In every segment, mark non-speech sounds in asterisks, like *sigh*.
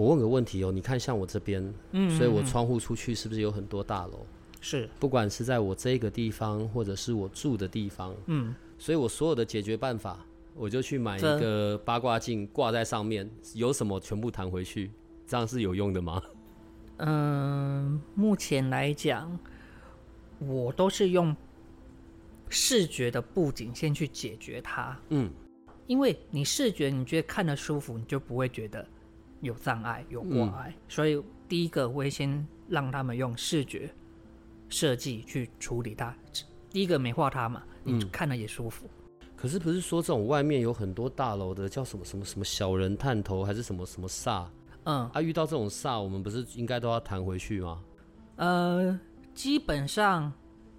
我问个问题哦，你看像我这边，嗯所以我窗户出去是不是有很多大楼？是，不管是在我这个地方，或者是我住的地方，嗯，所以我所有的解决办法，我就去买一个八卦镜挂在上面，有什么全部弹回去，这样是有用的吗？嗯、目前来讲，我都是用视觉的布景先去解决它，嗯，因为你视觉你觉得看得舒服，你就不会觉得有障碍、有挂碍，所以第一个我会先让他们用视觉设计去处理它，第一个美化它嘛，你看了也舒服。可是不是说这种外面有很多大楼的叫什么什么什么小人探头，还是什么什么煞嗯，啊？遇到这种煞，我们不是应该都要弹回去吗？呃，基本上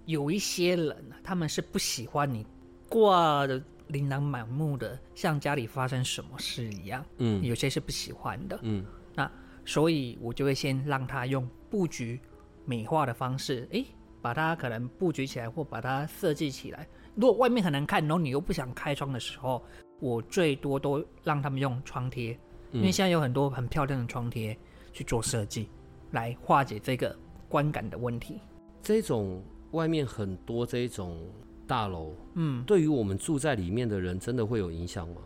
有一些人啊，他们是不喜欢你挂的琳琅满目的，像家里发生什么事一样。嗯有些是不喜欢的。嗯那所以我就会先让他用布局美化的方式，诶，把它可能布局起来或把它设计起来。如果外面很难看，然后你又不想开窗的时候，我最多都让他们用窗贴，因为现在有很多很漂亮的窗贴去做设计，来化解这个观感的问题。这种外面很多这种大楼，嗯对于我们住在里面的人，真的会有影响吗？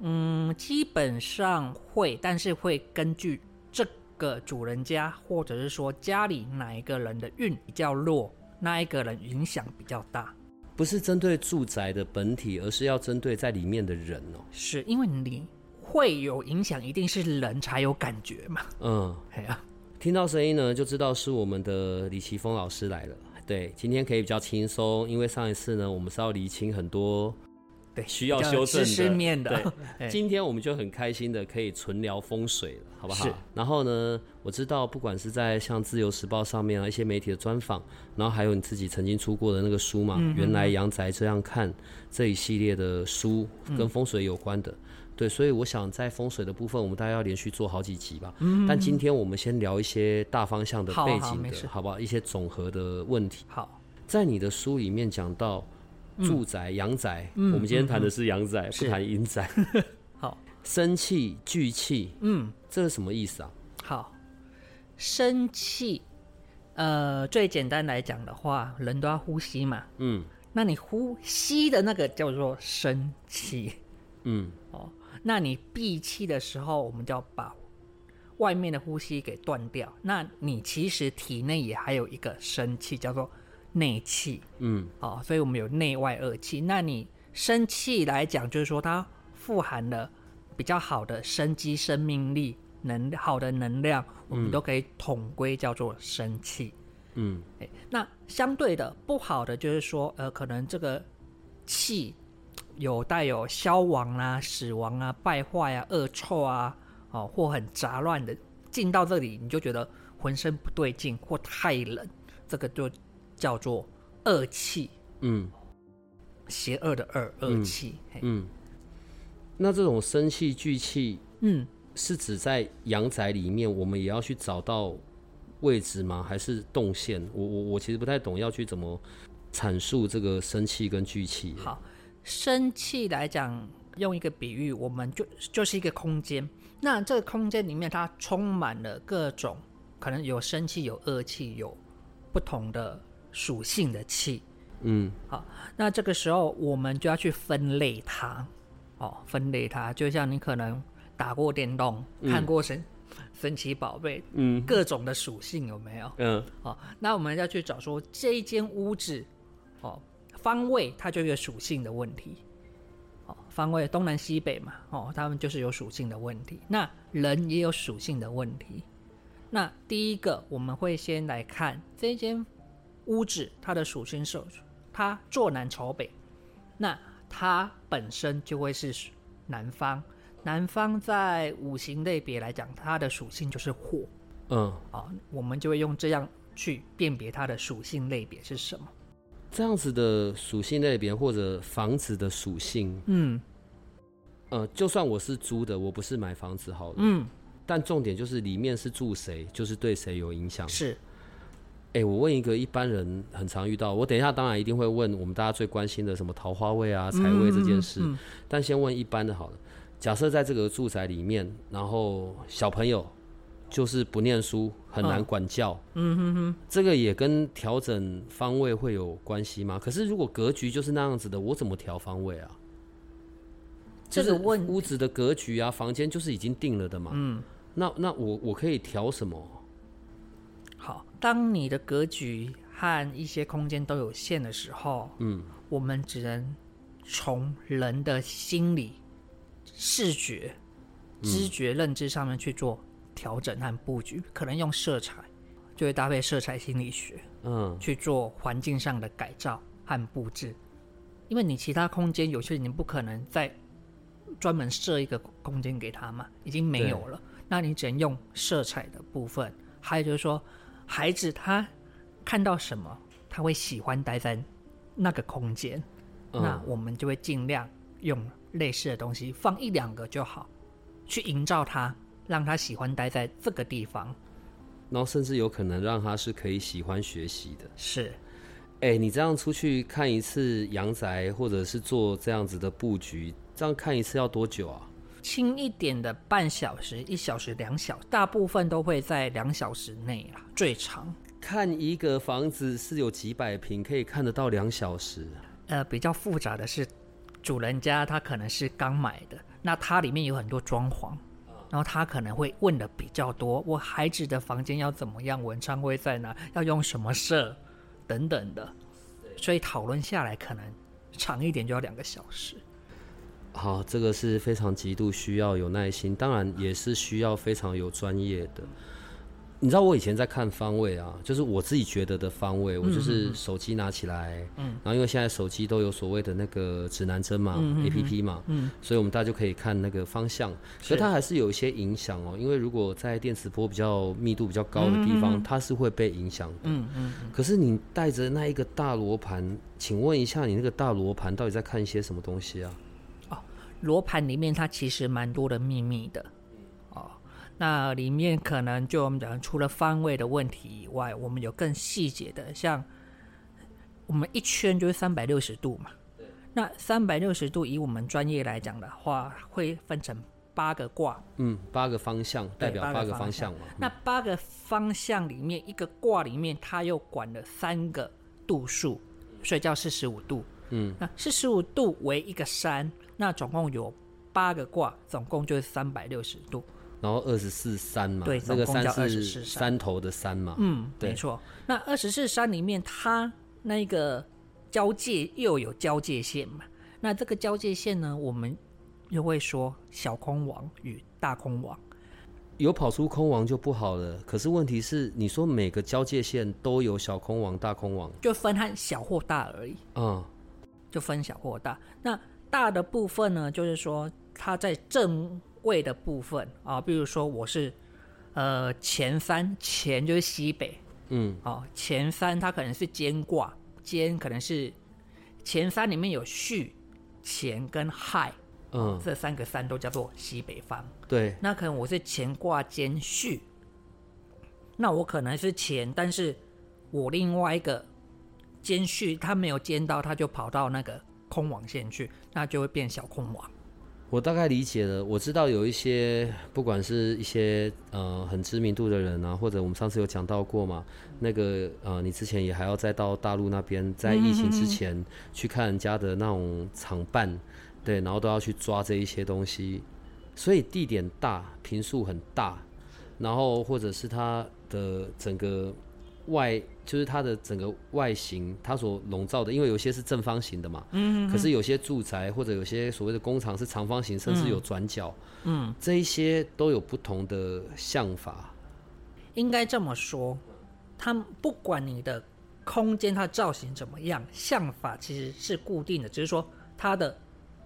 嗯，基本上会，但是会根据这个主人家，或者是说家里哪一个人的运比较弱，那一个人影响比较大。不是针对住宅的本体，而是要针对在里面的人哦。是因为你会有影响，一定是人才有感觉嘛。嗯，*laughs* 哎呀、听到声音呢，就知道是我们的李奇峰老师来了。对，今天可以比较轻松，因为上一次呢，我们是要厘清很多对，需要修正的知识面的。对 *laughs* 哎今天我们就很开心的可以纯聊风水了，好不好是？然后呢，我知道不管是在像《自由时报》上面啊一些媒体的专访，然后还有你自己曾经出过的那个书嘛，原来阳宅这样看这一系列的书跟风水有关的。对，所以我想在风水的部分，我们大概要连续做好几集吧。嗯但今天我们先聊一些大方向的背景的，好不好？一些总和的问题。好，在你的书里面讲到住宅、阳宅，我们今天谈的是阳宅，不谈阴宅。*laughs* 好，生气、聚气，嗯，这是什么意思啊？好，生气，呃，最简单来讲的话，人都要呼吸嘛。嗯那你呼吸的那个叫做生气，嗯那你闭气的时候，我们就要把外面的呼吸给断掉。那你其实体内也还有一个生气，叫做内气嗯哦，所以我们有内外二气。那你生气来讲，就是说它富含了比较好的生机、生命力、能好的能量，我们都可以统归叫做生气。嗯哎，那相对的不好的就是说，呃，可能这个气有带有消亡啊、死亡啊、败坏啊、恶臭啊，哦，或很杂乱的进到这里，你就觉得浑身不对劲或太冷，这个就叫做恶气，嗯邪恶的恶恶气。嘿嗯。那这种生气、聚气，嗯，是指在阳宅里面，我们也要去找到位置吗？还是动线？我我我其实不太懂要去怎么阐述这个生气跟聚气。好，生气来讲，用一个比喻，我们就就是一个空间。那这个空间里面，它充满了各种可能有生气、有恶气、有不同的属性的气。嗯好，那这个时候我们就要去分类它。哦，分类它，就像你可能打过电动，看过神神奇宝贝，嗯各种的属性有没有？嗯哦，那我们要去找说这一间屋子，哦，方位它就有属性的问题，哦，方位东南西北嘛，哦，他们就是有属性的问题。那人也有属性的问题。那第一个我们会先来看这间屋子它的属性是，它坐南朝北，那它本身就会是南方。南方在五行类别来讲，它的属性就是火嗯，啊，我们就会用这样去辨别它的属性类别是什么。这样子的属性类别或者房子的属性，嗯呃，就算我是租的，我不是买房子好了，嗯，但重点就是里面是住谁，就是对谁有影响。是哎、我问一个一般人很常遇到，我等一下当然一定会问我们大家最关心的什么桃花位啊、财位这件事，嗯嗯但先问一般的好了。假设在这个住宅里面，然后小朋友就是不念书，很难管教，嗯哼哼，这个也跟调整方位会有关系吗？可是如果格局就是那样子的，我怎么调方位啊？这个问屋子的格局啊，房间就是已经定了的嘛。嗯，那那我我可以调什么？好，当你的格局和一些空间都有限的时候，嗯，我们只能从人的心理、视觉、知觉、认知上面去做调整和布局，可能用色彩，就会搭配色彩心理学嗯，去做环境上的改造和布置。因为你其他空间有些你不可能再专门设一个空间给他嘛，已经没有了，那你只能用色彩的部分。还有就是说，孩子他看到什么，他会喜欢待在那个空间，嗯那我们就会尽量用类似的东西，放一两个就好，去营造他，让他喜欢待在这个地方。然后甚至有可能让他是可以喜欢学习的。是，哎、你这样出去看一次阳宅，或者是做这样子的布局，这样看一次要多久啊？轻一点的半小时、一小时、两小时，大部分都会在两小时内啦，最长。看一个房子是有几百平，可以看得到两小时。呃，比较复杂的是，主人家他可能是刚买的，那它里面有很多装潢，然后他可能会问的比较多，我孩子的房间要怎么样，文昌会在哪，要用什么色，等等的，所以讨论下来可能长一点就要两个小时。好，这个是非常极度需要有耐心，当然也是需要非常有专业的。你知道我以前在看方位啊，就是我自己觉得的方位，我就是手机拿起来，嗯，然后因为现在手机都有所谓的那个指南针嘛、a P P 嘛，嗯，所以我们大家就可以看那个方向，所以它还是有一些影响哦，因为如果在电磁波比较密度比较高的地方，它是会被影响的，嗯嗯。可是你带着那一个大罗盘，请问一下，你那个大罗盘到底在看一些什么东西啊？罗盘里面它其实蛮多的秘密的。哦。那里面可能就我们讲，除了方位的问题以外，我们有更细节的，像我们一圈就是三百六十度嘛。那三百六十度，以我们专业来讲的话，会分成八个卦。嗯，八个方向代表八个方方向嘛。那八个方向里面，一个卦里面它又管了三个度数，所以叫四十五度。嗯，那四十五度为一个山，那总共有八个卦，总共就是三百六十度。然后二十四山嘛，对那个山是山山头的山嘛。嗯，对没错。那二十四山里面，它那个交界又有交界线嘛？那这个交界线呢，我们又会说小空王与大空王。有跑出空王就不好了。可是问题是，你说每个交界线都有小空王、大空王，就分和小或大而已，嗯，就分小或大。那大的部分呢，就是说它在正位的部分啊，比如说我是呃前三，前就是西北，嗯，哦，前三它可能是兼卦，兼可能是前三里面有戌、乾跟亥，嗯，这三个三都叫做西北方。对，那可能我是乾卦兼戌，那我可能是乾，但是我另外一个兼戌，它没有兼到，它就跑到那个空网线去，那就会变小空网。我大概理解了。我知道有一些，不管是一些呃很知名度的人啊，或者我们上次有讲到过嘛，那个呃，你之前也还要再到大陆那边，在疫情之前去看人家的那种厂办，对，然后都要去抓这一些东西，所以地点大，平数很大，然后或者是它的整个外，就是它的整个外形，它所笼罩的，因为有些是正方形的嘛，嗯，可是有些住宅或者有些所谓的工厂是长方形，甚至有转角，嗯，这一些都有不同的想法，应该这么说，它不管你的空间它造型怎么样，像法其实是固定的，只是说它的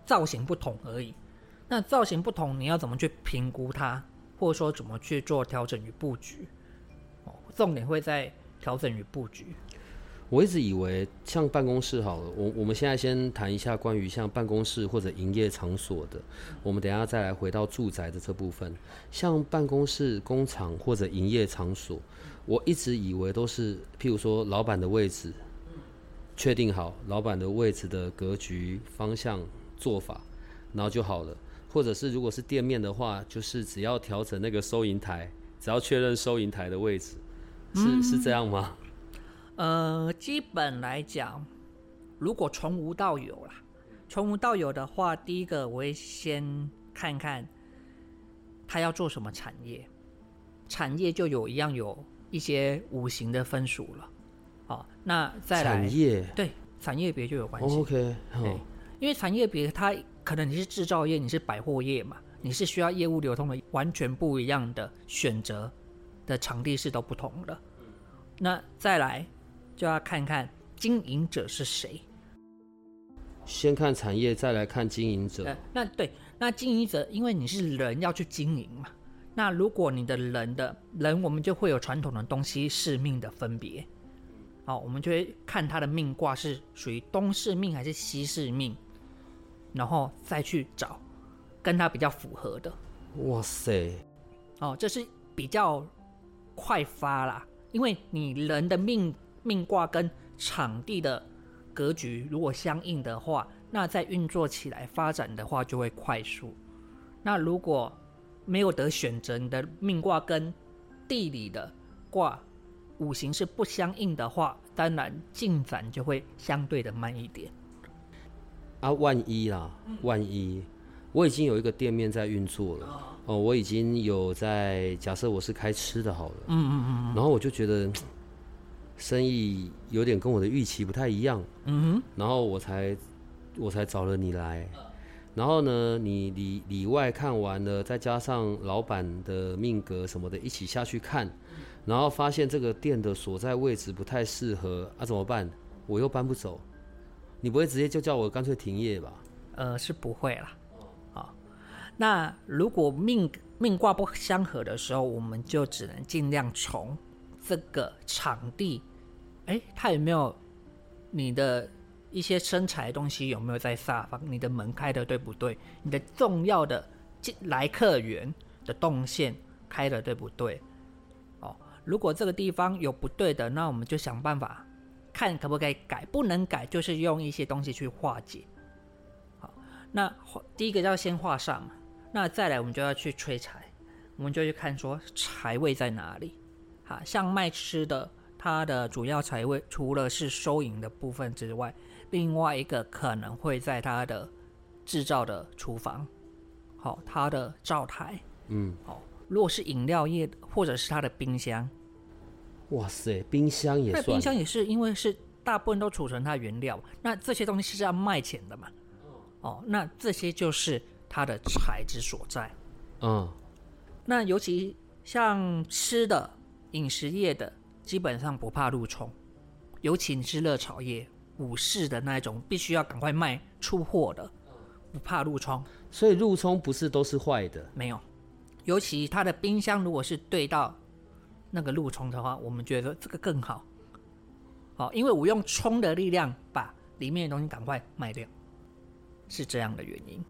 造型不同而已。那造型不同，你要怎么去评估它，或者说怎么去做调整与布局？哦，重点会在调整与布局。我一直以为像办公室好了，我我们现在先谈一下关于像办公室或者营业场所的，我们等下再来回到住宅的这部分。像办公室、工厂或者营业场所，我一直以为都是譬如说老板的位置确定好，老板的位置的格局、方向、做法，然后就好了。或者是如果是店面的话，就是只要调整那个收银台，只要确认收银台的位置，是是这样吗？呃，基本来讲，如果从无到有啦，从无到有的话，第一个我会先看看他要做什么产业，产业就有一样有一些五行的分数了。好，那再来产业对产业别就有关系。，OK，好对，因为产业别它可能你是制造业，你是百货业嘛，你是需要业务流通的，完全不一样的选择的场地是都不同的。那再来就要看看经营者是谁。先看产业，再来看经营者。呃，那对，那经营者因为你是人要去经营嘛，那如果你的人的人，我们就会有传统的东西是命的分别。好，我们就会看他的命卦是属于东式命还是西式命，然后再去找跟他比较符合的。哇塞，哦，这是比较快发啦，因为你人的命命卦跟场地的格局如果相应的话，那在运作起来发展的话就会快速。那如果没有得选择，你的命卦跟地理的卦五行是不相应的话，当然进展就会相对的慢一点。啊，万一啦，万一我已经有一个店面在运作了，哦，我已经有在假设我是开吃的好了，嗯嗯嗯，然后我就觉得 *tsk* 生意有点跟我的预期不太一样，嗯哼，然后我才我才找了你来，然后呢，你里里外看完了，再加上老板的命格什么的，一起下去看，然后发现这个店的所在位置不太适合，啊，怎么办？我又搬不走，你不会直接就叫我干脆停业吧？呃，是不会啦。那如果命命卦不相合的时候，我们就只能尽量从这个场地，哎，它有没有你的一些生财的东西有没有在下方？你的门开的对不对？你的重要的进来客源的动线开的对不对？哦，如果这个地方有不对的，那我们就想办法看可不可以改，不能改就是用一些东西去化解。好那画第一个要先画上，那再来我们就要去催财，我们就去看说财位在哪里。好，像卖吃的，它的主要财位除了是收银的部分之外，另外一个可能会在它的制造的厨房，好，它的灶台，嗯，好，如果是饮料业或者是它的冰箱，哇塞，冰箱也算那冰，箱也是因为是大部分都储存它原料，那这些东西是要卖钱的嘛？哦，那这些就是它的材质所在。嗯，那尤其像吃的饮食业的，基本上不怕路冲，尤其你是热炒业、武士的那一种，必须要赶快卖出货的，不怕路冲。所以入冲不是都是坏的，没有，尤其它的冰箱如果是对到那个路冲的话，我们觉得这个更好。好，因为我用冲的力量把里面的东西赶快卖掉，是这样的原因。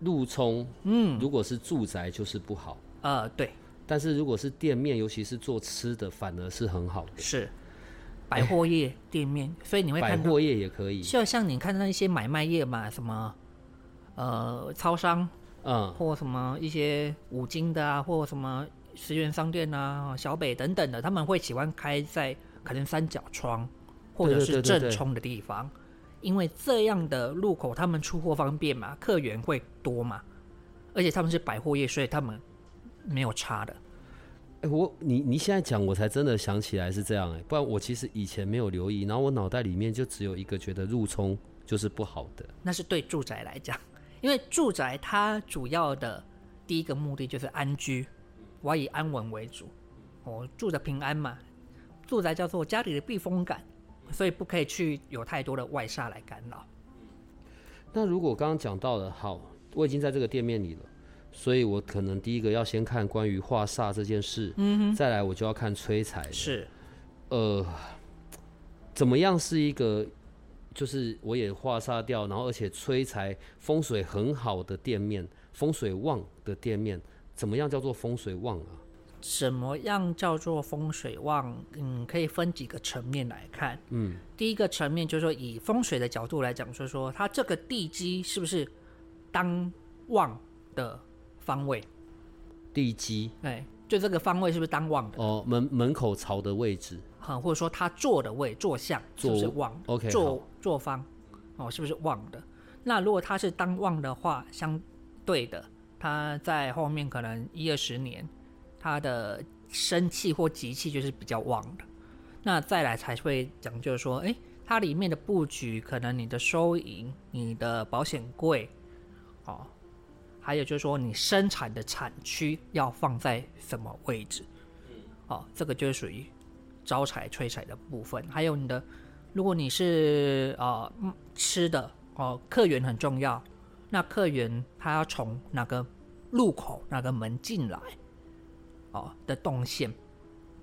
入冲嗯，如果是住宅就是不好，呃，对，但是如果是店面，尤其是做吃的，反而是很好的。是。百货业、店面，所以你会看，百货业也可以，就像你看那一些买卖业嘛，什么呃超商嗯，或什么一些五金的啊，或什么十元商店啊、小北等等的，他们会喜欢开在可能三角窗或者是正冲的地方，因为这样的路口他们出货方便嘛，客源会多嘛，而且他们是百货业，所以他们没有差的。哎、我你你现在讲，我才真的想起来是这样哎、不然我其实以前没有留意，然后我脑袋里面就只有一个觉得入冲就是不好的，那是对住宅来讲，因为住宅它主要的第一个目的就是安居，我要以安稳为主，我住的平安嘛。住宅叫做家里的避风港，所以不可以去有太多的外煞来干扰。那如果刚刚讲到了，好，我已经在这个店面里了，所以我可能第一个要先看关于化煞这件事，嗯再来我就要看催财。是呃，怎么样是一个，就是我也化煞掉，然后而且催财风水很好的店面，风水旺的店面，怎么样叫做风水旺啊？什么样叫做风水旺？嗯，可以分几个层面来看。嗯，第一个层面就是说，以风水的角度来讲，就是说它这个地基是不是当旺的方位？地基哎，就这个方位是不是当旺的？哦，门门口朝的位置，哈，或者说他坐的位、坐向是不是旺的 OK，坐坐方哦，是不是旺的？那如果它是当旺的话，相对的，它在后面可能一二十年，他的生气或吉气就是比较旺的。那再来才会讲究说，诶，它里面的布局，可能你的收银、你的保险柜，哦，还有就是说你生产的产区要放在什么位置，哦，这个就是属于招财催财的部分。还有你的，如果你是呃嗯吃的哦，客源很重要，那客源他要从哪个路口、哪个门进来，哦的动线，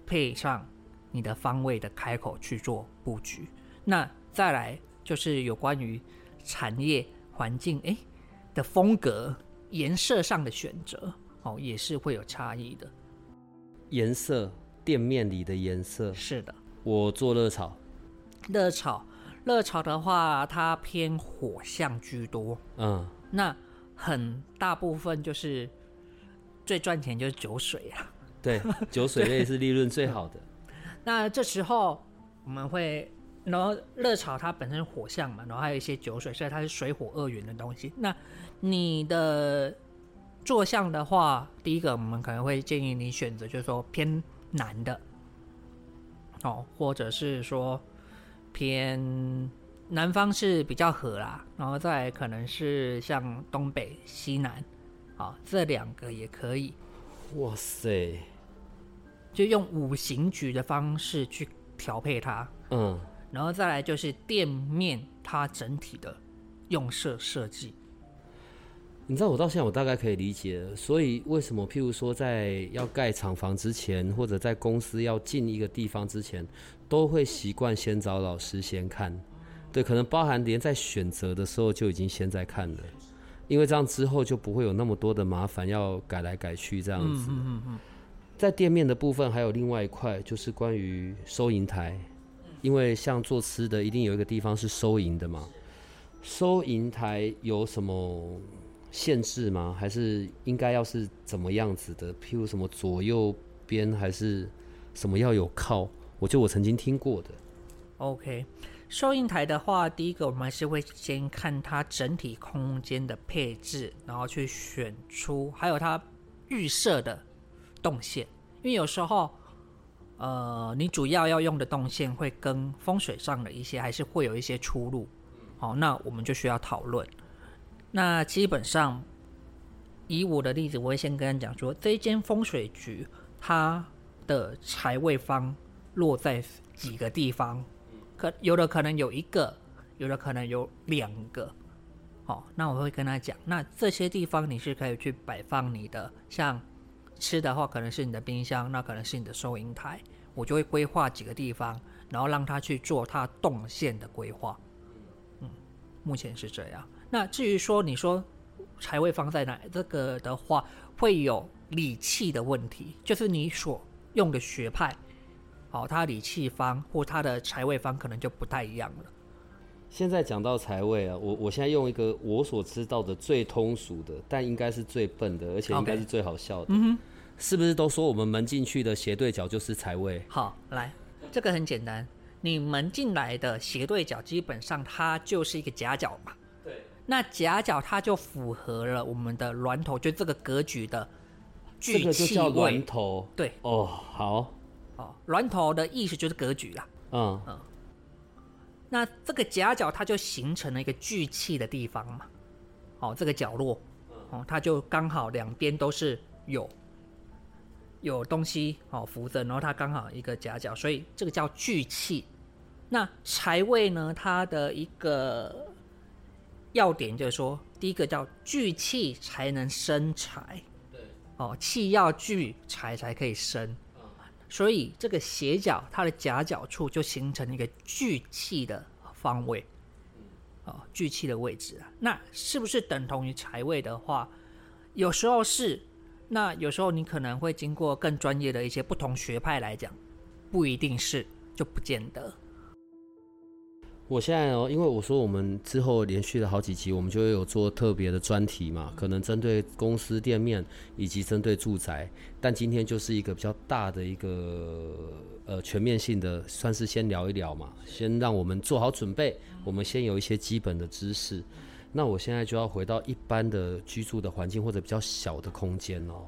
配上你的方位的开口去做布局。那再来就是有关于产业环境诶的风格、颜色上的选择，哦，也是会有差异的。颜色，店面里的颜色。是的，我做热炒，热炒，热炒的话，它偏火象居多。嗯，那很大部分就是最赚钱就是酒水啊。对，*laughs* 酒水类是利润最好的。那这时候我们会，然后热炒它本身火象嘛，然后还有一些酒水，所以它是水火二元的东西。那你的坐向的话，第一个我们可能会建议你选择就是说偏南的，哦，或者是说偏南方是比较和啦，然后再来可能是像东北、西南，啊、这两个也可以。哇塞，就用五行局的方式去调配它，嗯，然后再来就是店面它整体的用色设计。你知道我到现在我大概可以理解，所以为什么譬如说在要盖厂房之前，或者在公司要进一个地方之前，都会习惯先找老师先看，对，可能包含连在选择的时候就已经先在看了，因为这样之后就不会有那么多的麻烦要改来改去这样子。在店面的部分还有另外一块，就是关于收银台，因为像做吃的，一定有一个地方是收银的嘛。收银台有什么限制吗？还是应该要是怎么样子的？譬如什么左右边，还是什么要有靠？我就我曾经听过的。OK。收银台的话，第一个我们还是会先看它整体空间的配置，然后去选出还有它预设的动线，因为有时候，呃，你主要要用的动线会跟风水上的一些还是会有一些出入，好，那我们就需要讨论。那基本上，以我的例子，我会先跟他讲说，这一间风水局它的财位方落在几个地方，可有的可能有一个，有的可能有两个。哦，那我会跟他讲，那这些地方你是可以去摆放你的，像吃的话，可能是你的冰箱，那可能是你的收银台，我就会规划几个地方，然后让他去做他动线的规划。嗯，目前是这样。那至于说你说财位放在哪，这个的话会有理气的问题，就是你所用的学派，好、它理气方或它的财位方可能就不太一样了。现在讲到财位啊，我我现在用一个我所知道的最通俗的，但应该是最笨的，而且应该是最好笑的。嗯哼，是不是都说我们门进去的斜对角就是财位？好，来，这个很简单，你门进来的斜对角，基本上它就是一个夹角嘛。对。那夹角它就符合了我们的峦头，就这个格局的这个就叫峦位。头。对，哦，好，哦，峦头的意思就是格局啦。嗯，那这个夹角它就形成了一个聚气的地方嘛，哦，这个角落，哦，它就刚好两边都是有有东西哦扶着，然后它刚好一个夹角，所以这个叫聚气。那财位呢，它的一个要点就是说，第一个叫聚气才能生财，对，哦，气要聚财才可以生，所以这个斜角它的夹角处就形成一个聚气的方位，哦，聚气的位置啊，那是不是等同于财位的话？有时候是，那有时候你可能会经过更专业的一些不同学派来讲，不一定是，就不见得。我现在哦，因为我说我们之后连续了好几集，我们就会有做特别的专题嘛，可能针对公司店面以及针对住宅。但今天就是一个比较大的一个呃全面性的，算是先聊一聊嘛，先让我们做好准备，我们先有一些基本的知识。那我现在就要回到一般的居住的环境或者比较小的空间哦。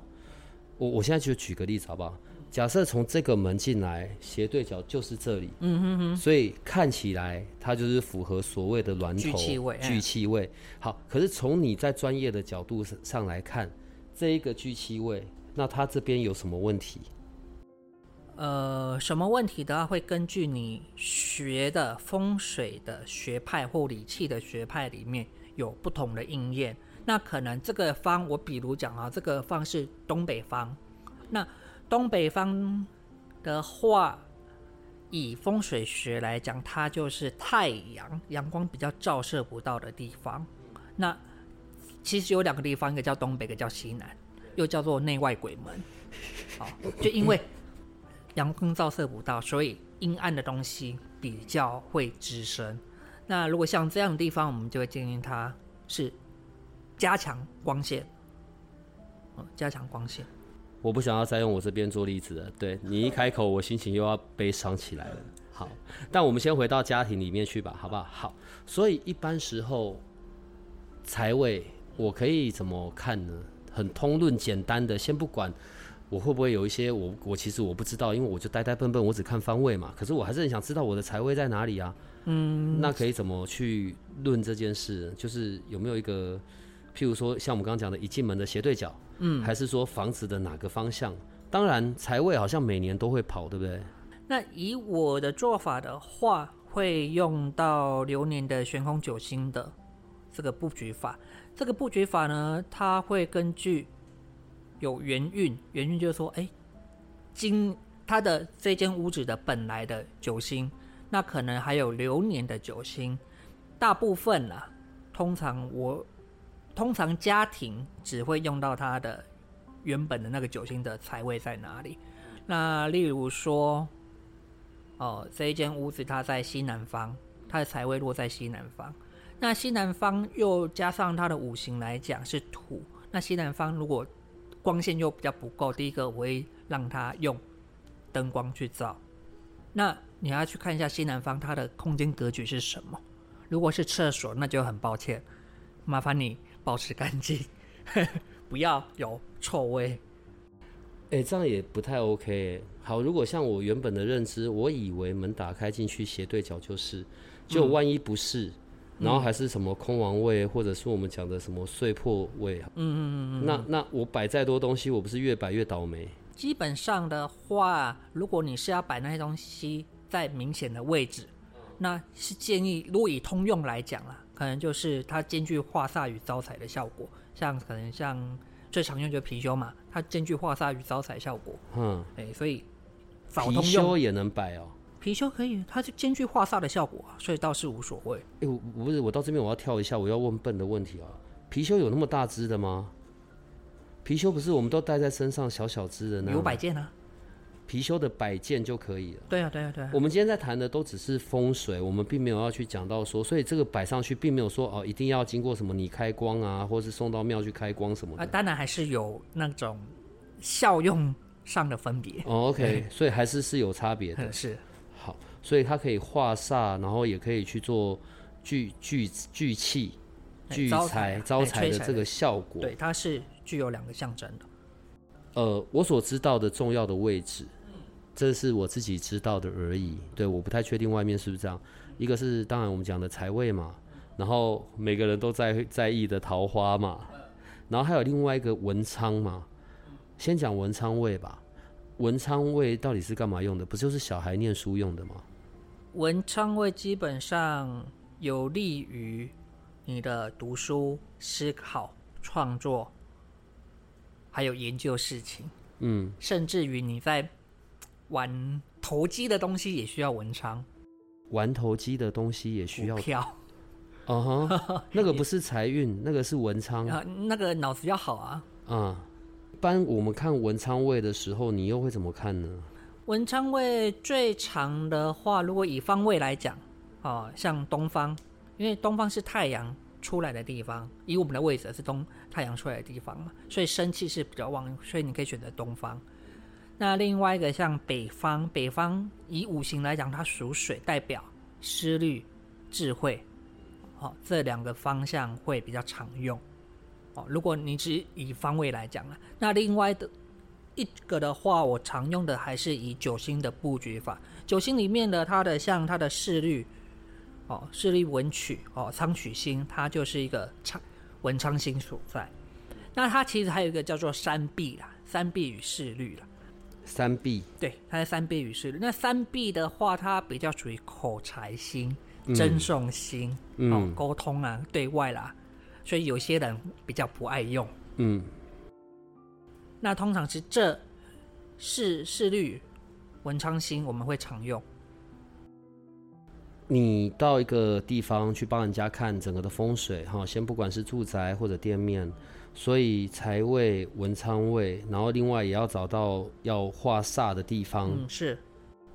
我我现在就举个例子好不好？假设从这个门进来，斜对角就是这里，嗯哼哼，所以看起来它就是符合所谓的峦头聚气位。聚气位好，可是从你在专业的角度上来看，这一个聚气位，那它这边有什么问题？呃，什么问题的话，会根据你学的风水的学派或理气的学派里面有不同的应验。那可能这个方，我比如讲啊，这个方是东北方，那。东北方的话，以风水学来讲，它就是太阳阳光比较照射不到的地方。那其实有两个地方，一个叫东北，一个叫西南，又叫做内外鬼门。好，就因为阳光照射不到，所以阴暗的东西比较会滋生。那如果像这样的地方，我们就会建议它是加强光线，嗯，加强光线。我不想要再用我这边做例子了。对你一开口，我心情又要悲伤起来了。好，但我们先回到家庭里面去吧，好不好？好，所以一般时候财位我可以怎么看呢？很通论简单的，先不管我会不会有一些我我其实我不知道，因为我就呆呆笨笨，我只看方位嘛。可是我还是很想知道我的财位在哪里啊。嗯，那可以怎么去论这件事？就是有没有一个，譬如说像我们刚刚讲的，一进门的斜对角。嗯，还是说房子的哪个方向？当然，财位好像每年都会跑，对不对？那以我的做法的话，会用到流年的悬空九星的这个布局法。这个布局法呢，它会根据有元运，元运就是说，哎，今它的这间屋子的本来的九星，那可能还有流年的九星，大部分啦，通常我。通常家庭只会用到它的原本的那个九星的财位在哪里？那例如说，哦，这一间屋子它在西南方，它的财位落在西南方。那西南方又加上它的五行来讲是土，那西南方如果光线又比较不够，第一个我会让它用灯光去照。那你要去看一下西南方它的空间格局是什么？如果是厕所，那就很抱歉，麻烦你。保持干净，*laughs* 不要有臭味。哎，这样也不太 OK。好，如果像我原本的认知，我以为门打开进去斜对角就是，就万一不是，然后还是什么空王位，或者是我们讲的什么碎破位，嗯嗯嗯嗯，那那我摆再多东西，我不是越摆越倒霉？基本上的话，如果你是要摆那些东西在明显的位置，那是建议，如果以通用来讲啦。可能就是它兼具化煞与招财的效果，像可能像最常用就是貔貅嘛，它兼具化煞与招财效果。嗯，哎，所以貔貅也能摆哦。貔貅可以，它就兼具化煞的效果啊，所以倒是无所谓。哎，我不是，我到这边我要跳一下，我要问笨的问题啊。貔貅有那么大只的吗？貔貅不是我们都戴在身上小小只的那有摆件啊。貔貅的摆件就可以了。对啊，对啊，对啊。我们今天在谈的都只是风水，我们并没有要去讲到说，所以这个摆上去并没有说哦，一定要经过什么你开光啊，或是送到庙去开光什么的。啊，当然还是有那种效用上的分别。哦，OK，*laughs* 所以还是是有差别的。是。好，所以它可以化煞，然后也可以去做聚聚聚气、聚财、招财的这个效果。对，它是具有两个象征的。呃，我所知道的重要的位置。这是我自己知道的而已，对，我不太确定外面是不是这样。一个是当然我们讲的财位嘛，然后每个人都在在意的桃花嘛，然后还有另外一个文昌嘛。先讲文昌位吧，文昌位到底是干嘛用的？不就是小孩念书用的吗？文昌位基本上有利于你的读书、思考、创作，还有研究事情，嗯，甚至于你在玩投机的东西也需要文昌，玩投机的东西也需要股，票 *laughs* 哦哈，那个不是财运，那个是文昌 *laughs* 啊，那个脑子要好啊。啊。一般我们看文昌位的时候，你又会怎么看呢？文昌位最长的话，如果以方位来讲，哦，像东方，因为东方是太阳出来的地方，以我们的位置是东太阳出来的地方嘛，所以生气是比较旺，所以你可以选择东方。那另外一个像北方，北方以五行来讲，它属水，代表思虑、智慧，好、这两个方向会比较常用。哦，如果你只以方位来讲了，那另外的一个的话，我常用的还是以九星的布局法。九星里面的它的像它的视律，哦，视律文曲，哦，昌曲星，它就是一个昌文昌星所在。那它其实还有一个叫做三碧啦，三碧与视律啦。三碧，对，它是三碧与视律。那三碧的话，它比较属于口才星、嗯赠送星，哦嗯，沟通啊，对外啦，所以有些人比较不爱用。嗯，那通常是这是是律、文昌星，我们会常用。你到一个地方去帮人家看整个的风水，哈，先不管是住宅或者店面，所以财位、文昌位，然后另外也要找到要化煞的地方。嗯，是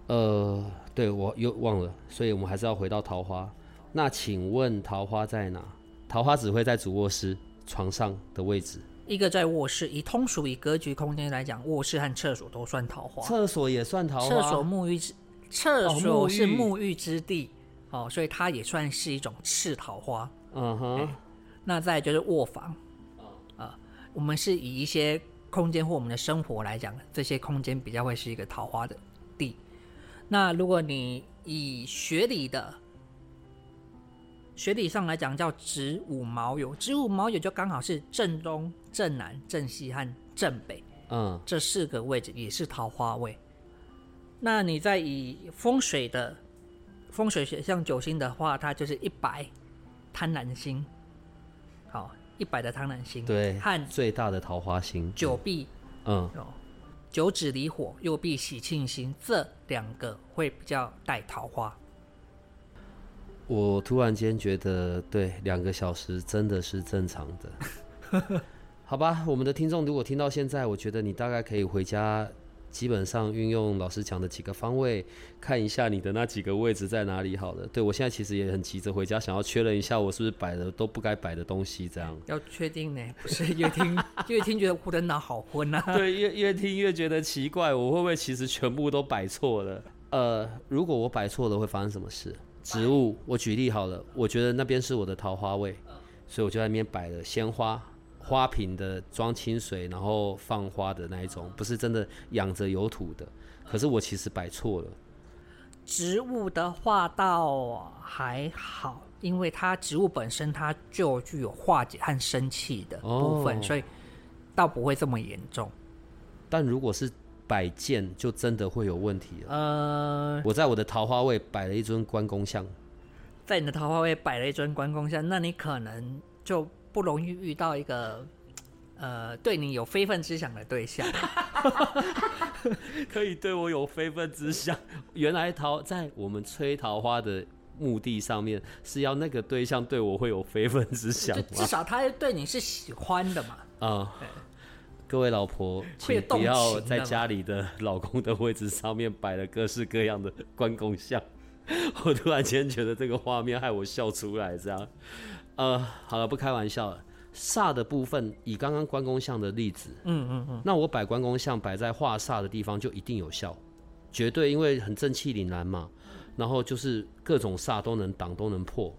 呃，对我又忘了，所以我们还是要回到桃花。那请问桃花在哪？桃花只会在主卧室床上的位置，一个在卧室，以通俗以格局空间来讲，卧室和厕所都算桃花。厕所也算桃花。厕所沐浴之，厕哦所是沐浴之地哦，所以它也算是一种次桃花。嗯哼，那再就是卧房，啊、我们是以一些空间或我们的生活来讲，这些空间比较会是一个桃花的地。那如果你以学理的学理上来讲，叫子午卯酉，子午卯酉就刚好是正东、正南、正西和正北嗯这四个位置，也是桃花位。那你再以风水的风水学像九星的话，它就是一百贪婪星，好，一百的贪婪星，对，和最大的桃花星。九碧嗯，哦，九指离火，右臂喜庆星，这两个会比较带桃花。我突然间觉得，对，两个小时真的是正常的。*laughs* 好吧，我们的听众如果听到现在，我觉得你大概可以回家，基本上运用老师讲的几个方位，看一下你的那几个位置在哪里好了。对我现在其实也很急着回家，想要确认一下我是不是摆了都不该摆的东西，这样。要确定呢，*laughs* 不是越听越听觉得我的脑好昏啊。*laughs* 对，越越听越觉得奇怪，我会不会其实全部都摆错了？呃，如果我摆错了，会发生什么事？植物，我举例好了，我觉得那边是我的桃花位，所以我就在那边摆了鲜花、花瓶的装清水，然后放花的那一种，不是真的养着有土的。可是我其实摆错了，植物的话倒还好，因为它植物本身它就具有化解和生气的部分，哦所以倒不会这么严重。但如果是摆件，就真的会有问题了。呃，我在我的桃花位摆了一尊关公像，在你的桃花位摆了一尊关公像，那你可能就不容易遇到一个呃对你有非分之想的对象。*laughs* 可以对我有非分之想。原来桃在我们吹桃花的目的上面，是要那个对象对我会有非分之想吗至？少他对你是喜欢的嘛。啊、各位老婆，请不要在家里的老公的位置上面摆了各式各样的关公像。我突然间觉得这个画面害我笑出来，这样。呃，好了，不开玩笑了。煞的部分，以刚刚关公像的例子，嗯嗯嗯，那我摆关公像摆在化煞的地方就一定有效，绝对，因为很正气凛然嘛。然后就是各种煞都能挡，都能破。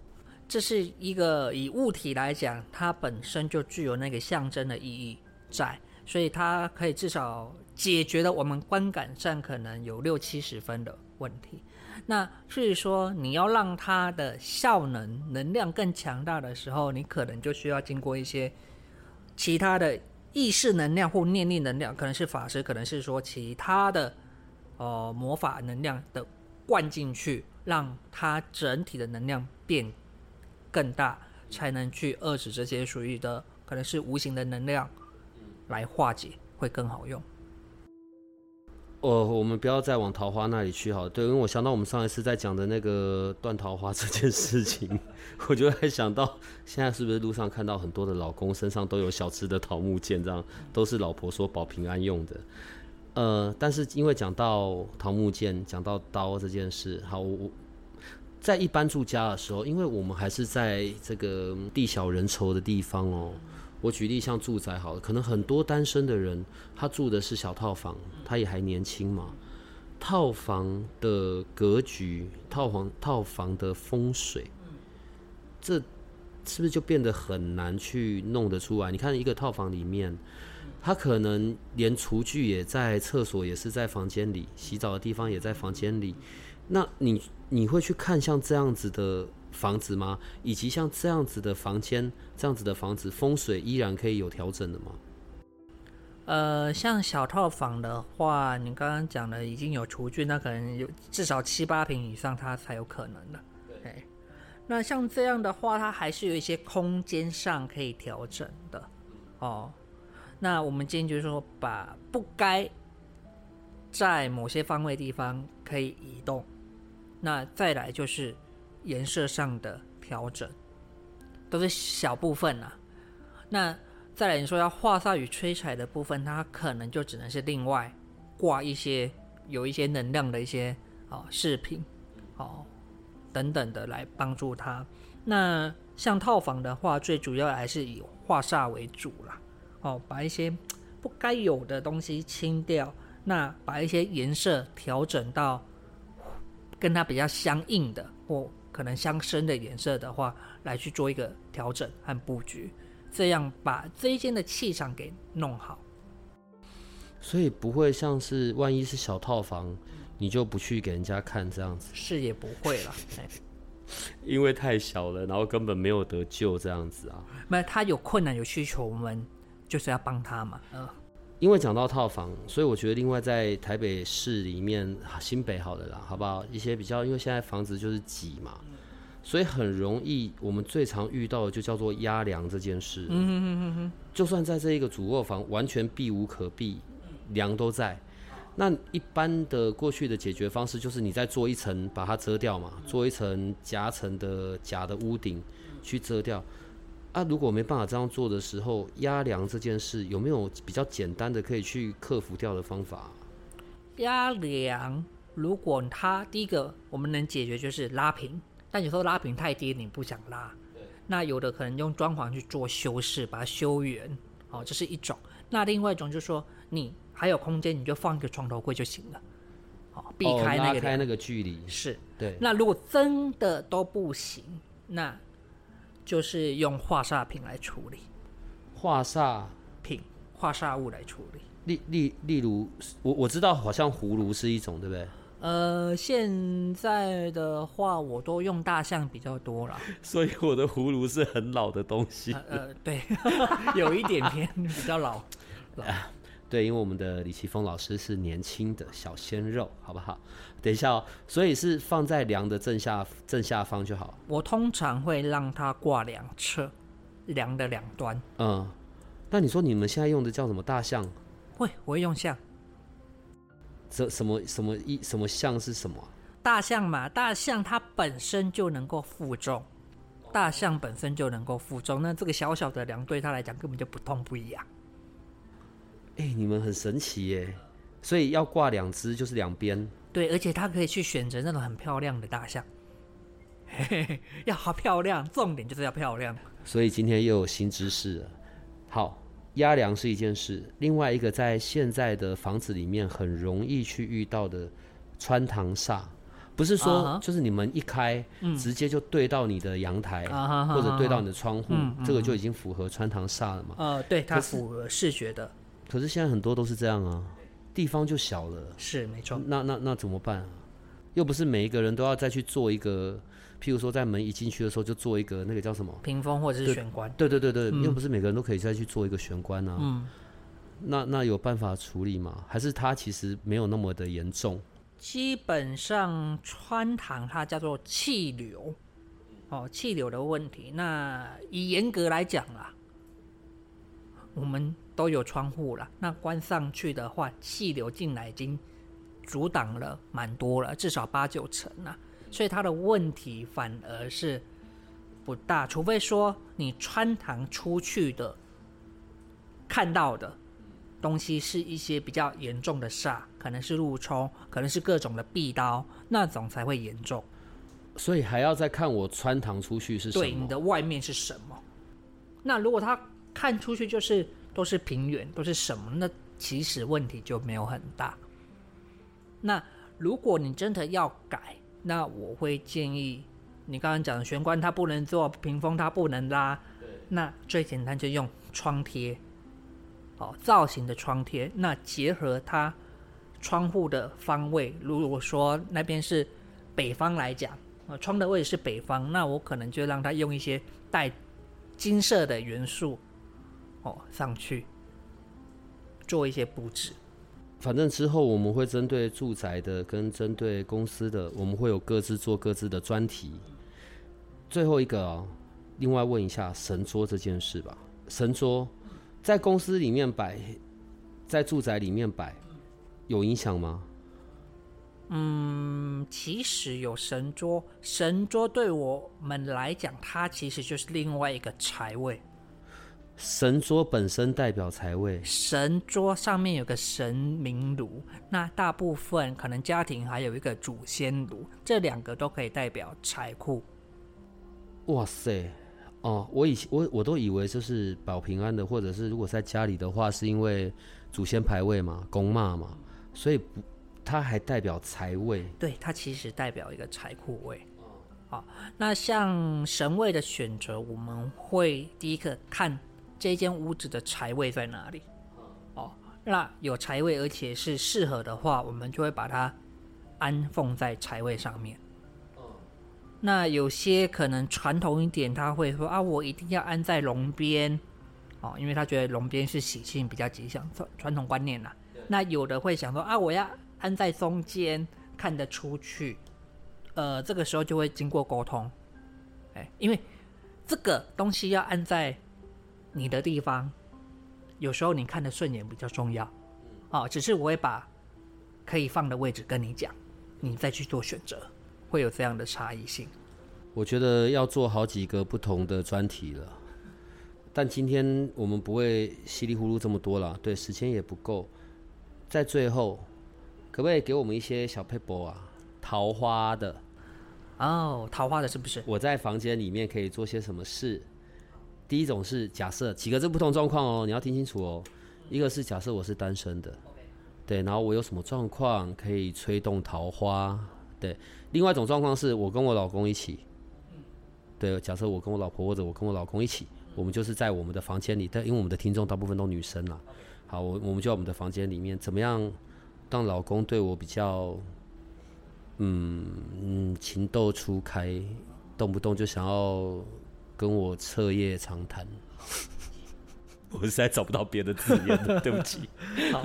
这是一个以物体来讲，它本身就具有那个象征的意义在，所以它可以至少解决了我们观感上可能有六七十分的问题。那至于说你要让它的效能能量更强大的时候，你可能就需要经过一些其他的意识能量或念力能量，可能是法师，可能是说其他的呃魔法能量的灌进去，让它整体的能量变更大，才能去遏制这些属于的可能是无形的能量来化解，会更好用。哦，我们不要再往桃花那里去好，对，因为我想到我们上一次在讲的那个断桃花这件事情，*laughs* 我就在想到现在是不是路上看到很多的老公身上都有小只的桃木剑，这样都是老婆说保平安用的。呃，但是因为讲到桃木剑，讲到刀这件事，好，我在一般住家的时候，因为我们还是在这个地小人稠的地方哦。我举例像住宅好了，可能很多单身的人，他住的是小套房，他也还年轻嘛。套房的格局，套房套房的风水，这是不是就变得很难去弄得出来？你看一个套房里面，他可能连厨具也在厕所，也是在房间里，洗澡的地方也在房间里。那你你会去看像这样子的？房子吗？以及像这样子的房间，这样子的房子风水依然可以有调整的吗？呃，像小套房的话，你刚刚讲的已经有厨具，那可能有至少七八平以上，它才有可能的。对。那像这样的话，它还是有一些空间上可以调整的。哦。那我们今天就是说，把不该在某些方位地方可以移动。那再来就是。颜色上的调整都是小部分啊。那再来你说要画煞与催财的部分，它可能就只能是另外挂一些有一些能量的一些啊饰品哦等等的来帮助它。那像套房的话，最主要还是以画煞为主啦。哦，把一些不该有的东西清掉，那把一些颜色调整到跟它比较相应的或。可能相生的颜色的话，来去做一个调整和布局，这样把这一间的气场给弄好。所以不会像是万一是小套房，你就不去给人家看这样子。是也不会了，*laughs* 因为太小了，然后根本没有得救这样子啊。那他有困难有需求，我们就是要帮他嘛。嗯。因为讲到套房，所以我觉得另外在台北市里面，新北好的啦，好不好？一些比较，因为现在房子就是挤嘛，所以很容易，我们最常遇到的就叫做压梁这件事。嗯哼哼哼就算在这一个主卧房完全避无可避，梁都在，那一般的过去的解决方式就是你再做一层把它遮掉嘛，做一层夹层的假的屋顶去遮掉。那如果没办法这样做的时候，压梁这件事有没有比较简单的可以去克服掉的方法？压梁，如果它第一个我们能解决就是拉平，但有时候拉平太低，你不想拉。那有的可能用装潢去做修饰，把它修圆。哦，这是一种。那另外一种就是说，你还有空间，你就放一个床头柜就行了。好，避开那个开那个距离。是。对。那如果真的都不行，那。就是用化煞品来处理，化煞品、化煞物来处理。例例例如，我我知道好像葫芦是一种，对不对？呃，现在的话，我都用大象比较多了。*laughs* 所以我的葫芦是很老的东西。呃，对，*laughs* 有一点偏比较老。*laughs* 对，因为我们的李奇峰老师是年轻的小鲜肉，好不好？等一下哦，所以是放在梁的正下正下方就好。我通常会让它挂两侧，梁的两端。嗯，那你说你们现在用的叫什么大象？会，我会用象。这什么什么一什么象是什么？大象嘛，大象它本身就能够负重，大象本身就能够负重，那这个小小的梁对它来讲根本就不痛不痒。哎，你们很神奇耶！所以要挂两只，就是两边。对，而且它可以去选择那种很漂亮的大象，嘿 *laughs* 嘿要好漂亮，重点就是要漂亮。所以今天又有新知识了。好，压梁是一件事，另外一个在现在的房子里面很容易去遇到的穿堂煞，不是说就是你们一开，直接就对到你的阳台，或者对到你的窗户，这个就已经符合穿堂煞了嘛？呃，对，它符合视觉的。可是现在很多都是这样啊，地方就小了。是没错。那那那怎么办？又不是每一个人都要再去做一个，譬如说在门一进去的时候就做一个那个叫什么屏风或者是玄关。对对对对，又不是每个人都可以再去做一个玄关啊。嗯。那那有办法处理吗？还是它其实没有那么的严重？基本上穿堂它叫做气流，哦，气流的问题。那以严格来讲啦，我们都有窗户了，那关上去的话，气流进来已经阻挡了蛮多了，至少八九成了。所以它的问题反而是不大，除非说你穿堂出去的看到的东西是一些比较严重的煞，可能是路冲，可能是各种的壁刀，那种才会严重。所以还要再看我穿堂出去是什对，你。的外面是什么？那如果他看出去就是都是平原，都是什么，那其实问题就没有很大。那如果你真的要改，那我会建议你刚刚讲的玄关它不能做，屏风它不能拉，那最简单就用窗贴，哦，造型的窗贴。那结合它窗户的方位，如果说那边是北方来讲，呃，窗的位置是北方，那我可能就让它用一些带金色的元素，哦，上去做一些布置。反正之后我们会针对住宅的跟针对公司的，我们会有各自做各自的专题。最后一个哦，另外问一下神桌这件事吧。神桌在公司里面摆，在住宅里面摆，有影响吗？嗯，其实有神桌，神桌对我们来讲，它其实就是另外一个财位。神桌本身代表财位，神桌上面有个神明炉，那大部分可能家庭还有一个祖先炉，这两个都可以代表财库。哇塞！哦，我以前我我都以为就是保平安的，或者是如果在家里的话，是因为祖先牌位嘛，公骂嘛，所以不，它还代表财位。对，它其实代表一个财库位。好，那像神位的选择，我们会第一个看这间屋子的财位在哪里。哦，那有财位，而且是适合的话，我们就会把它安放在财位上面。那有些可能传统一点，他会说啊，我一定要安在龙边，哦，因为他觉得龙边是喜庆，比较吉祥，传传统观念啦。那有的会想说啊，我要安在中间，看得出去。呃，这个时候就会经过沟通，哎，因为这个东西要安在你的地方，有时候你看的顺眼比较重要。哦，只是我会把可以放的位置跟你讲，你再去做选择，会有这样的差异性。我觉得要做好几个不同的专题了，但今天我们不会稀里糊涂这么多了，对，时间也不够。在最后，可不可以给我们一些小 paper 啊？桃花的，哦，桃花的是不是？我在房间里面可以做些什么事？第一种是假设几个这不同状况哦，你要听清楚哦。一个是假设我是单身的，对，然后我有什么状况可以吹动桃花？对，另外一种状况是我跟我老公一起，对，假设我跟我老婆或者我跟我老公一起，我们就是在我们的房间里，但因为我们的听众大部分都女生啦，好，我我们就在我们的房间里面，怎么样让老公对我比较，嗯嗯情窦初开，动不动就想要跟我彻夜长谈。*laughs* 我实在找不到别的字眼了，对不起。好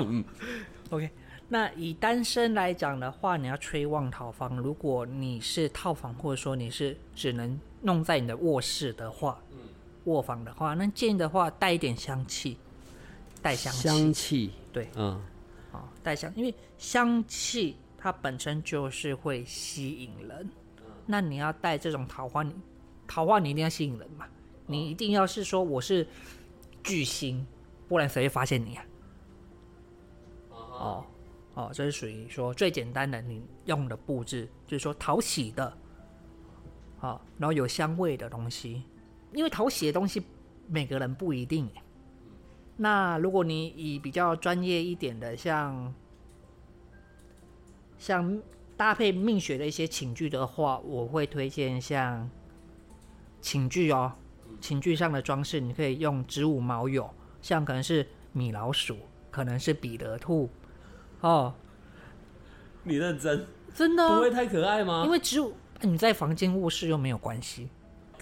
，OK。那以单身来讲的话，你要吹旺套房。如果你是套房，或者说你是只能弄在你的卧室的话，卧房的话，那建议的话带一点香气，带香气，香气，对，嗯，哦，带香，因为香气它本身就是会吸引人。那你要带这种桃花，你桃花你一定要吸引人嘛，你一定要是说我是巨星，不然谁会发现你啊？哦哦，这是属于说最简单的，你用的布置就是说讨喜的，好、然后有香味的东西，因为讨喜的东西每个人不一定。那如果你以比较专业一点的，像像搭配命学的一些寝具的话，我会推荐像寝具哦，寝具上的装饰你可以用植物毛友，像可能是米老鼠，可能是彼得兔，哦，你认真，真的啊、太可爱吗？因为植物你在房间卧室又没有关系，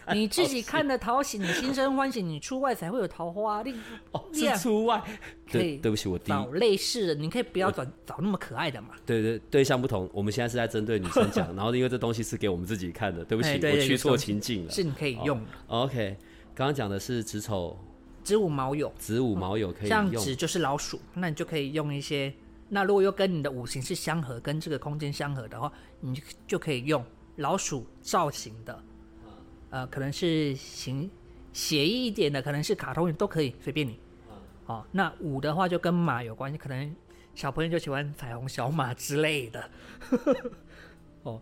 *laughs* 你自己看的讨喜，你心生欢喜，你出外才会有桃花。你哦，*laughs* 这样是出外。*laughs* 对，对不起，我找类似的，你可以不要找找那么可爱的嘛。对对对象不同，我们现在是在针对女生讲，然后因为这东西是给我们自己看的，对不起，我去错情境了。是你可以用的。OK，刚刚讲的是子丑、子午卯酉，子午卯酉可以用，像子就是老鼠，那你就可以用一些。那如果又跟你的五行是相合，跟这个空间相合的话，你就就可以用老鼠造型的，呃，可能是形写意一点的，可能是卡通，都可以，随便你。哦，那五的话就跟马有关系，可能小朋友就喜欢彩虹小马之类的。哦，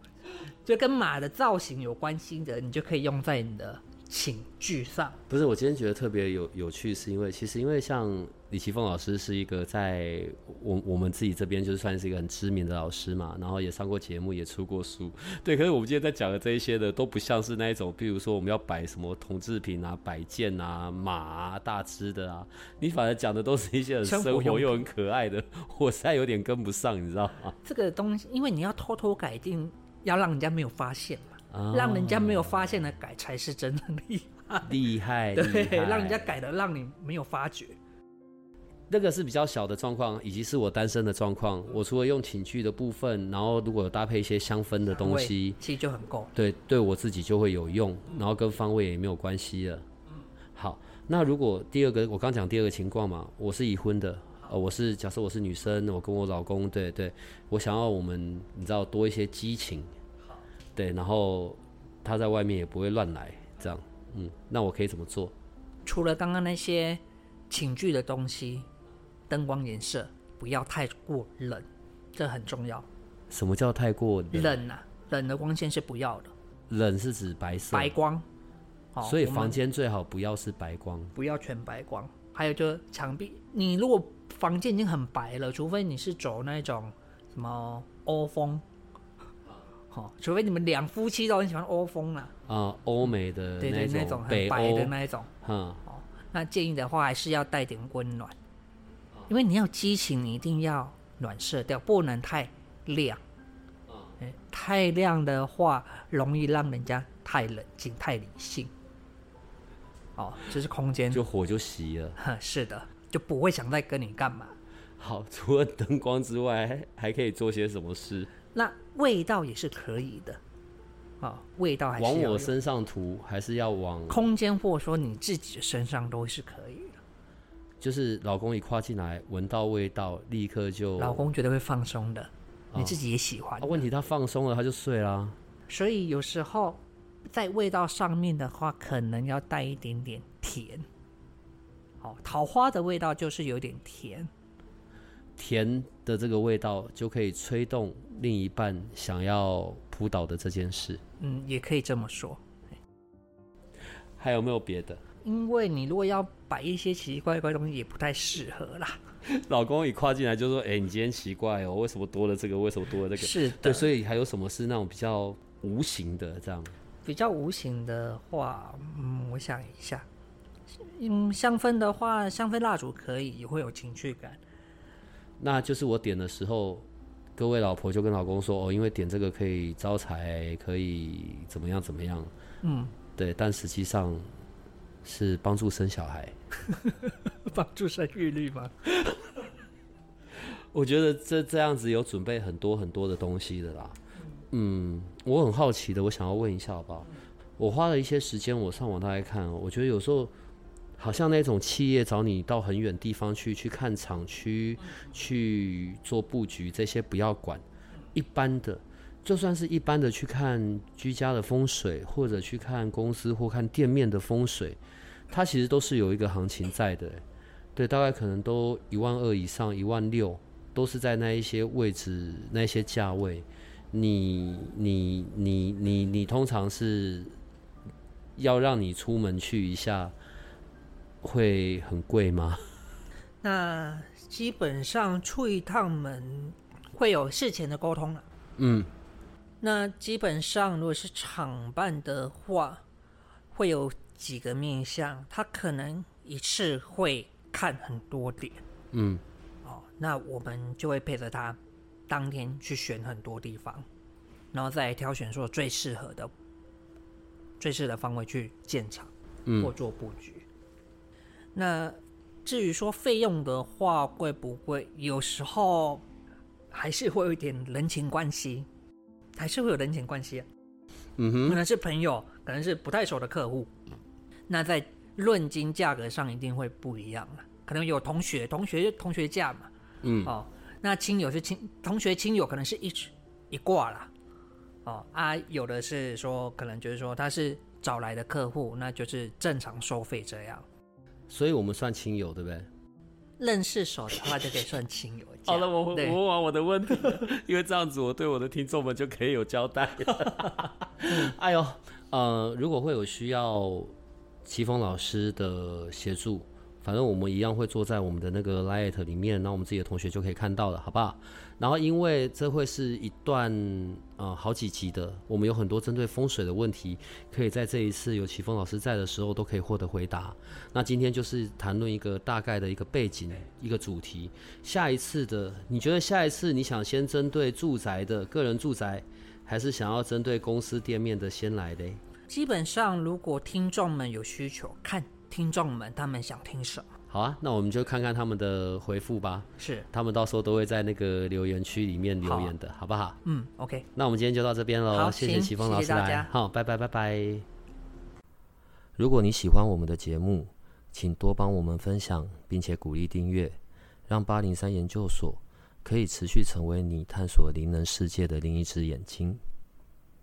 就跟马的造型有关系的，你就可以用在你的寝具上。不是，我今天觉得特别有有趣，是因为其实因为像李奇峰老师是一个在我我们自己这边就是算是一个很知名的老师嘛，然后也上过节目，也出过书，对。可是我们今天在讲的这一些的都不像是那一种，比如说我们要摆什么铜制品啊、摆件啊、马啊、大只的啊，你反而讲的都是一些很生活又很可爱的，我实在有点跟不上，你知道吗？这个东西，因为你要偷偷改进，要让人家没有发现嘛，啊让人家没有发现的改才是真的厉害。厉害，对让人家改的让你没有发觉。那个是比较小的状况，以及是我单身的状况。我除了用寝具的部分，然后如果有搭配一些香氛的东西，其实就很够。对，对我自己就会有用，然后跟方位也没有关系了。好，那如果第二个，我刚讲第二个情况嘛，我是已婚的，呃，我是假设我是女生，我跟我老公，对对，我想要我们你知道多一些激情，对，然后他在外面也不会乱来，这样，嗯，那我可以怎么做？除了刚刚那些寝具的东西，灯光颜色不要太过冷，这很重要。什么叫太过冷？冷啊，冷的光线是不要的，冷是指白色，白光。哦所以房间最好不要是白光。不要全白光。还有就是墙壁，你如果房间已经很白了，除非你是走那种什么欧风，好、除非你们两夫妻都很喜欢欧风啦，啊，欧美的对对，那种种很北白的，那一种，嗯，哦那建议的话还是要带点温暖，因为你要激情，你一定要暖色调，不能太亮。哎太亮的话，容易让人家太冷静、太理性。哦，这是空间，就火就熄了。呵是的，就不会想再跟你干嘛。好，除了灯光之外，还还可以做些什么事？那味道也是可以的，啊、味道还是往我身上涂，还是要往？空间或者说你自己的身上都是可以的。就是老公一跨进来，闻到味道，立刻就老公觉得会放松的，你哦自己也喜欢啊，。问题他放松了，他就睡啦。所以有时候在味道上面的话，可能要带一点点甜。哦，桃花的味道就是有点甜，甜的这个味道就可以催动另一半想要扑倒的这件事。嗯，也可以这么说。还有没有别的？因为你如果要摆一些奇奇怪怪的东西，也不太适合啦。老公一跨进来就说：“哎、你今天奇怪哦，为什么多了这个？为什么多了这个？”是对，的，所以还有什么是那种比较无形的这样？比较无形的话，嗯，我想一下，嗯，香氛的话，香氛蜡烛可以，也会有情趣感。那就是我点的时候，各位老婆就跟老公说：“哦，因为点这个可以招财，可以怎么样怎么样。”嗯，对，但实际上是帮助生小孩。*laughs* 帮助生育率吗？*laughs* 我觉得这这样子有准备很多很多的东西的啦。嗯，我很好奇的，我想要问一下好不好？我花了一些时间，我上网大概看哦，我觉得有时候好像那种企业找你到很远地方去去看厂区、去做布局，这些不要管。一般的，就算是一般的去看居家的风水，或者去看公司或看店面的风水，它其实都是有一个行情在的。对，大概可能都一万二以上，一万六，都是在那一些位置、那一些价位。你你你你你通常是要让你出门去一下，会很贵吗？*laughs* 那基本上出一趟门会有事前的沟通了。嗯，那基本上如果是厂办的话，会有几个面相，他可能一次会看很多点。嗯，哦，那我们就会配着他当天去选很多地方，然后再挑选说最适合的最适的方位去建厂嗯。或做布局。那至于说费用的话贵不贵，有时候还是会有一点人情关系，还是会有人情关系啊、嗯哼，可能是朋友，可能是不太熟的客户，那在论金价格上一定会不一样了。可能有同学，同学就同学价嘛，嗯哦，那亲友是亲同学亲友，可能是一一挂啦，哦啊，有的是说可能就是说他是找来的客户，那就是正常收费这样。所以我们算亲友，对不对？认识熟的话就可以算亲友。好了，我我对问完我的问题，因为这样子我对我的听众们就可以有交代 *laughs* 哎呦，呃，如果会有需要齐峰老师的协助，反正我们一样会坐在我们的那个 Light 里面，那我们自己的同学就可以看到了，好不好？然后因为这会是一段呃好几集的，我们有很多针对风水的问题，可以在这一次有齐峰老师在的时候都可以获得回答。那今天就是谈论一个大概的一个背景，一个主题。下一次的，你觉得下一次你想先针对住宅的个人住宅，还是想要针对公司店面的先来嘞？基本上，如果听众们有需求，看听众们他们想听什么。好啊，那我们就看看他们的回复吧。是，他们到时候都会在那个留言区里面留言的，好不好？嗯，OK，那我们今天就到这边喽，谢谢行齐峰老师来谢谢大家，好，拜拜拜拜。如果你喜欢我们的节目，请多帮我们分享，并且鼓励订阅，让八零三研究所可以持续成为你探索灵能世界的另一只眼睛。